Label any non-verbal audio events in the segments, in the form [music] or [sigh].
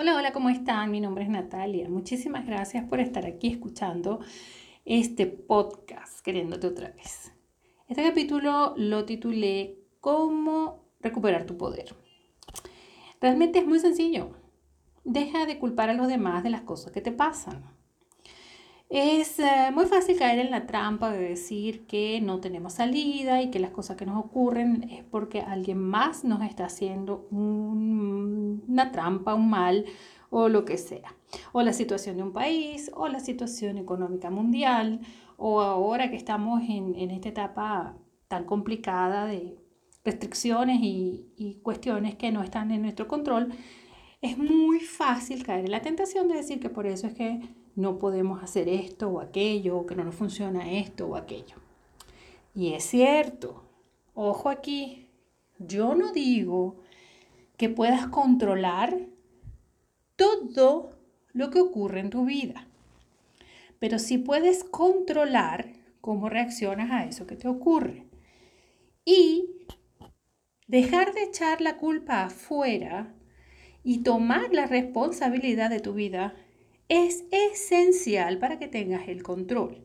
Hola, hola, ¿cómo están? Mi nombre es Natalia. Muchísimas gracias por estar aquí escuchando este podcast, queriéndote otra vez. Este capítulo lo titulé ¿Cómo recuperar tu poder? Realmente es muy sencillo. Deja de culpar a los demás de las cosas que te pasan. Es eh, muy fácil caer en la trampa de decir que no tenemos salida y que las cosas que nos ocurren es porque alguien más nos está haciendo una trampa, un mal o lo que sea. O la situación de un país, o la situación económica mundial, o ahora que estamos en, esta etapa tan complicada de restricciones y, y cuestiones que no están en nuestro control, es muy fácil caer en la tentación de decir que por eso es que no podemos hacer esto o aquello, o que no nos funciona esto o aquello. Y es cierto, ojo aquí, yo no digo que puedas controlar todo lo que ocurre en tu vida, pero sí puedes controlar cómo reaccionas a eso que te ocurre. Y dejar de echar la culpa afuera y tomar la responsabilidad de tu vida es esencial para que tengas el control.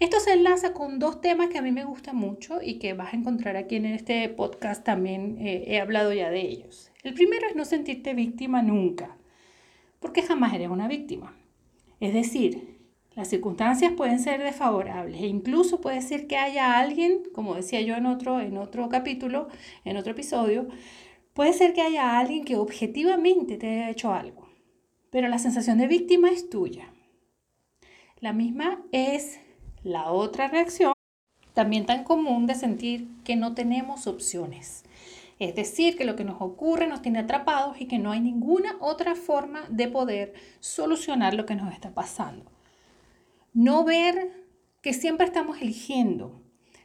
Esto se enlaza con dos temas que a mí me gustan mucho y que vas a encontrar aquí en este podcast también eh, he hablado ya de ellos. El primero es no sentirte víctima nunca, porque jamás eres una víctima. Es decir, las circunstancias pueden ser desfavorables e incluso puede ser que haya alguien, como decía yo en otro, en otro capítulo, en otro episodio, puede ser que haya alguien que objetivamente te haya hecho algo pero la sensación de víctima es tuya. La misma es la otra reacción, también tan común de sentir que no tenemos opciones. Es decir, que lo que nos ocurre nos tiene atrapados y que no hay ninguna otra forma de poder solucionar lo que nos está pasando. No ver que siempre estamos eligiendo,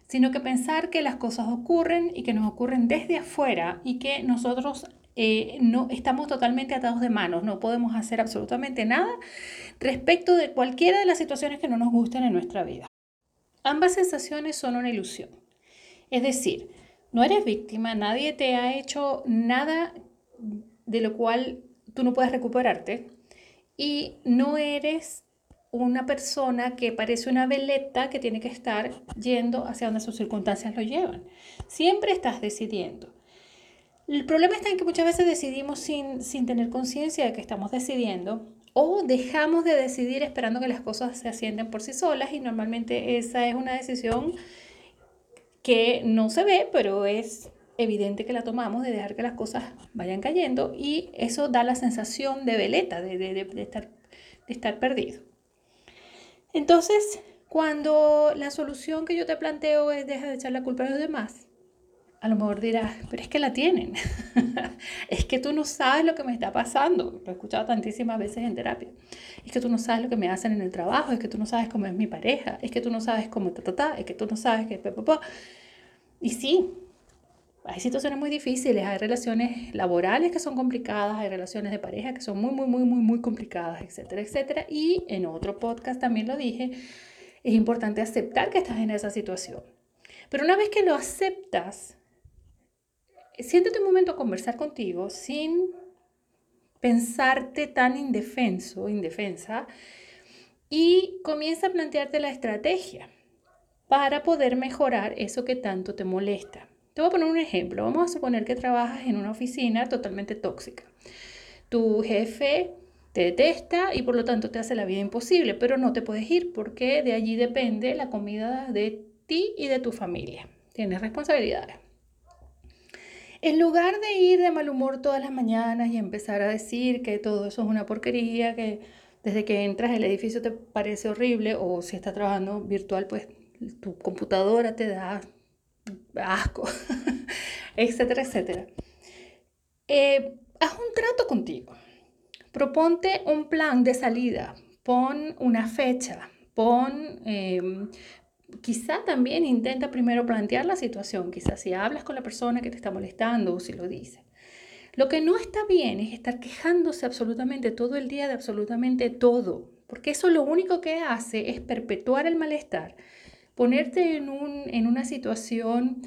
sino que pensar que las cosas ocurren y que nos ocurren desde afuera y que nosotros eh, no estamos totalmente atados de manos, no podemos hacer absolutamente nada respecto de cualquiera de las situaciones que no nos gusten en nuestra vida. Ambas sensaciones son una ilusión. Es decir, no eres víctima, nadie te ha hecho nada de lo cual tú no puedes recuperarte y no eres una persona que parece una veleta que tiene que estar yendo hacia donde sus circunstancias lo llevan. Siempre estás decidiendo. El problema está en que muchas veces decidimos sin, sin tener conciencia de que estamos decidiendo o dejamos de decidir esperando que las cosas se asienten por sí solas y normalmente esa es una decisión que no se ve, pero es evidente que la tomamos de dejar que las cosas vayan cayendo y eso da la sensación de veleta, de, de, estar, de estar perdido. Entonces, cuando la solución que yo te planteo es dejar de echar la culpa a los demás, a lo mejor dirás, pero es que la tienen. [laughs] es que tú no sabes lo que me está pasando. Lo he escuchado tantísimas veces en terapia. Es que tú no sabes lo que me hacen en el trabajo, es que tú no sabes cómo es mi pareja, es que tú no sabes cómo ta, ta, ta, es que tú no sabes que... Pa, Y sí, hay situaciones muy difíciles, hay relaciones laborales que son complicadas, hay relaciones de pareja que son muy, muy, muy, muy, muy complicadas, etcétera, etcétera. Y en otro podcast también lo dije, es importante aceptar que estás en esa situación. Pero una vez que lo aceptas, siéntate un momento a conversar contigo sin pensarte tan indefenso, indefensa, y comienza a plantearte la estrategia para poder mejorar eso que tanto te molesta. Te voy a poner un ejemplo. Vamos a suponer que trabajas en una oficina totalmente tóxica. Tu jefe te detesta y por lo tanto te hace la vida imposible, pero no te puedes ir porque de allí depende la comida de ti y de tu familia. Tienes responsabilidades. En lugar de ir de mal humor todas las mañanas y empezar a decir que todo eso es una porquería, que desde que entras el edificio te parece horrible o si estás trabajando virtual, pues tu computadora te da asco, [laughs] etcétera, etcétera. Eh, haz un trato contigo. Proponte un plan de salida. Pon una fecha. Pon em, quizá también intenta primero plantear la situación, quizás si hablas con la persona que te está molestando o si lo dice. Lo que no está bien es estar quejándose absolutamente todo el día de absolutamente todo, porque eso lo único que hace es perpetuar el malestar, ponerte en, un, en una situación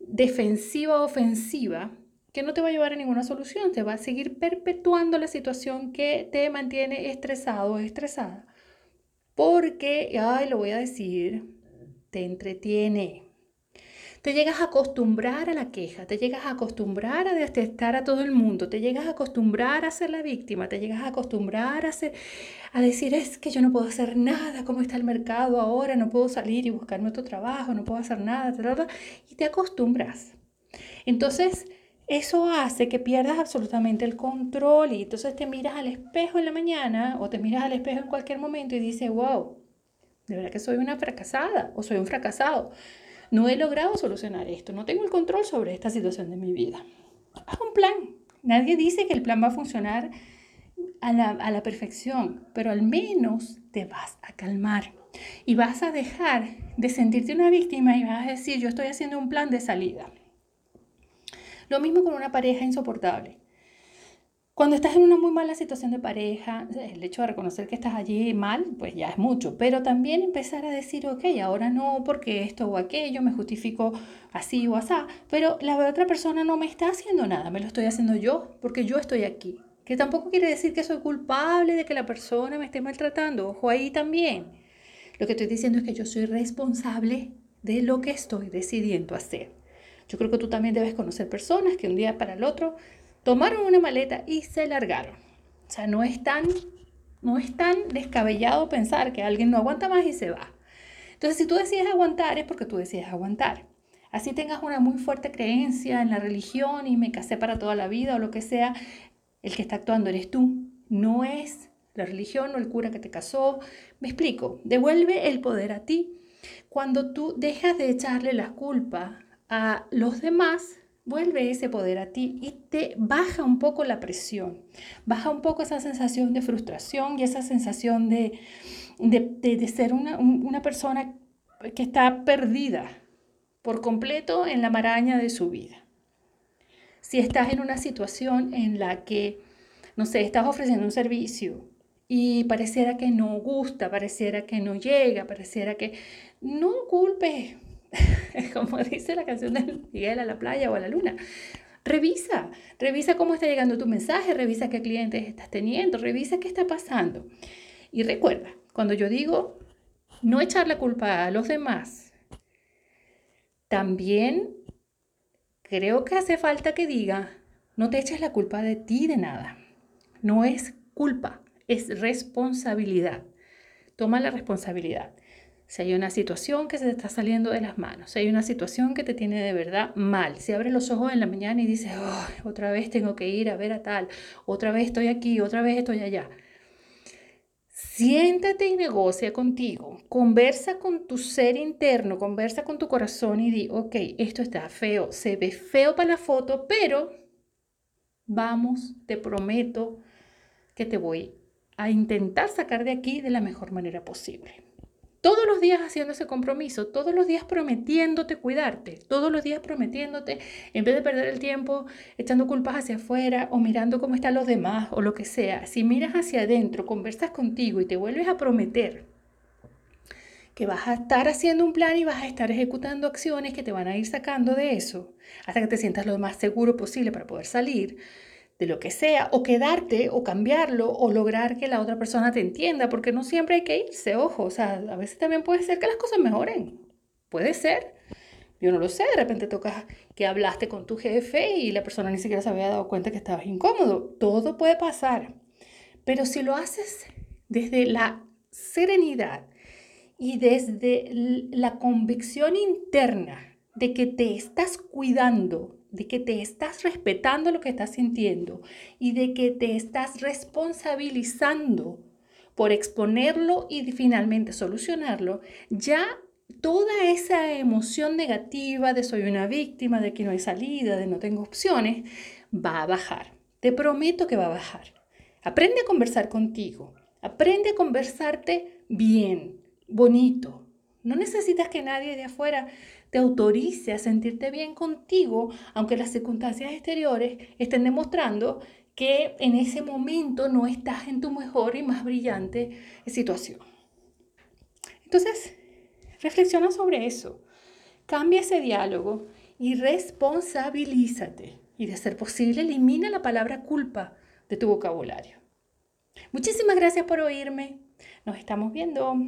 defensiva ofensiva que no te va a llevar a ninguna solución, te va a seguir perpetuando la situación que te mantiene estresado o estresada. Porque, ay, lo voy a decir, te entretiene. Te llegas a acostumbrar a la queja, te llegas a acostumbrar a detestar a todo el mundo, te llegas a acostumbrar a ser la víctima, te llegas a acostumbrar a, ser, a decir es que yo no puedo hacer nada, cómo está el mercado ahora, no puedo salir y buscarme otro trabajo, no puedo hacer nada, y te acostumbras. Entonces, eso hace que pierdas absolutamente el control y entonces te miras al espejo en la mañana o te miras al espejo en cualquier momento y dices, wow, de verdad que soy una fracasada o soy un fracasado. No he logrado solucionar esto, no tengo el control sobre esta situación de mi vida. Haz un plan. Nadie dice que el plan va a funcionar a la, a la perfección, pero al menos te vas a calmar y vas a dejar de sentirte una víctima y vas a decir, yo estoy haciendo un plan de salida. Lo mismo con una pareja insoportable. Cuando estás en una muy mala situación de pareja, el hecho de reconocer que estás allí mal, pues ya es mucho, pero también empezar a decir, ok, ahora no porque esto o aquello, me justifico así o así, pero la otra persona no me está haciendo nada, me lo estoy haciendo yo, porque yo estoy aquí. Que tampoco quiere decir que soy culpable de que la persona me esté maltratando, ojo ahí también. Lo que estoy diciendo es que yo soy responsable de lo que estoy decidiendo hacer. Yo creo que tú también debes conocer personas que un día para el otro tomaron una maleta y se largaron. O sea, no es tan, no es tan descabellado pensar que alguien no aguanta más y se va. Entonces, si tú decides aguantar, es porque tú decides aguantar. Así tengas una muy fuerte creencia en la religión y me casé para toda la vida o lo que sea, el que está actuando eres tú, no es la religión o el cura que te casó. Me explico, devuelve el poder a ti. Cuando tú dejas de echarle la culpa a los demás, vuelve ese poder a ti y te baja un poco la presión, baja un poco esa sensación de frustración y esa sensación de, de, ser una, una persona que está perdida por completo en la maraña de su vida. Si estás en una situación en la que, no sé, estás ofreciendo un servicio y pareciera que no gusta, pareciera que no llega, pareciera que no culpes [laughs] como dice la canción de Miguel a la playa o a la luna. Revisa, revisa cómo está llegando tu mensaje, revisa qué clientes estás teniendo, revisa qué está pasando. Y recuerda, cuando yo digo no echar la culpa a los demás, también creo que hace falta que diga, no te eches la culpa de ti de nada. No es culpa, es responsabilidad. Toma la responsabilidad si hay una situación que se te está saliendo de las manos, si hay una situación que te tiene de verdad mal, si abres los ojos en la mañana y dices, otra vez tengo que ir a ver a tal, otra vez estoy aquí, otra vez estoy allá. Siéntate y negocia contigo, conversa con tu ser interno, conversa con tu corazón y di, ok, esto está feo, se ve feo para la foto, pero vamos, te prometo que te voy a intentar sacar de aquí de la mejor manera posible todos los días haciendo ese compromiso, todos los días prometiéndote cuidarte, todos los días prometiéndote, en vez de perder el tiempo echando culpas hacia afuera o mirando cómo están los demás o lo que sea, si miras hacia adentro, conversas contigo y te vuelves a prometer que vas a estar haciendo un plan y vas a estar ejecutando acciones que te van a ir sacando de eso, hasta que te sientas lo más seguro posible para poder salir, de lo que sea, o quedarte, o cambiarlo, o lograr que la otra persona te entienda, porque no siempre hay que irse, ojo, o sea, a veces también puede ser que las cosas mejoren, puede ser, yo no lo sé, de repente tocas que hablaste con tu jefe y la persona ni siquiera se había dado cuenta que estabas incómodo, todo puede pasar, pero si lo haces desde la serenidad y desde la convicción interna de que te estás cuidando, de que te estás respetando lo que estás sintiendo y de que te estás responsabilizando por exponerlo y finalmente solucionarlo, ya toda esa emoción negativa de soy una víctima, de que no hay salida, de no tengo opciones, va a bajar. Te prometo que va a bajar. Aprende a conversar contigo. Aprende a conversarte bien, bonito. No necesitas que nadie de afuera te autorice a sentirte bien contigo, aunque las circunstancias exteriores estén demostrando que en ese momento no estás en tu mejor y más brillante situación. Entonces, reflexiona sobre eso, cambia ese diálogo y responsabilízate. Y de ser posible, elimina la palabra culpa de tu vocabulario. Muchísimas gracias por oírme. Nos estamos viendo.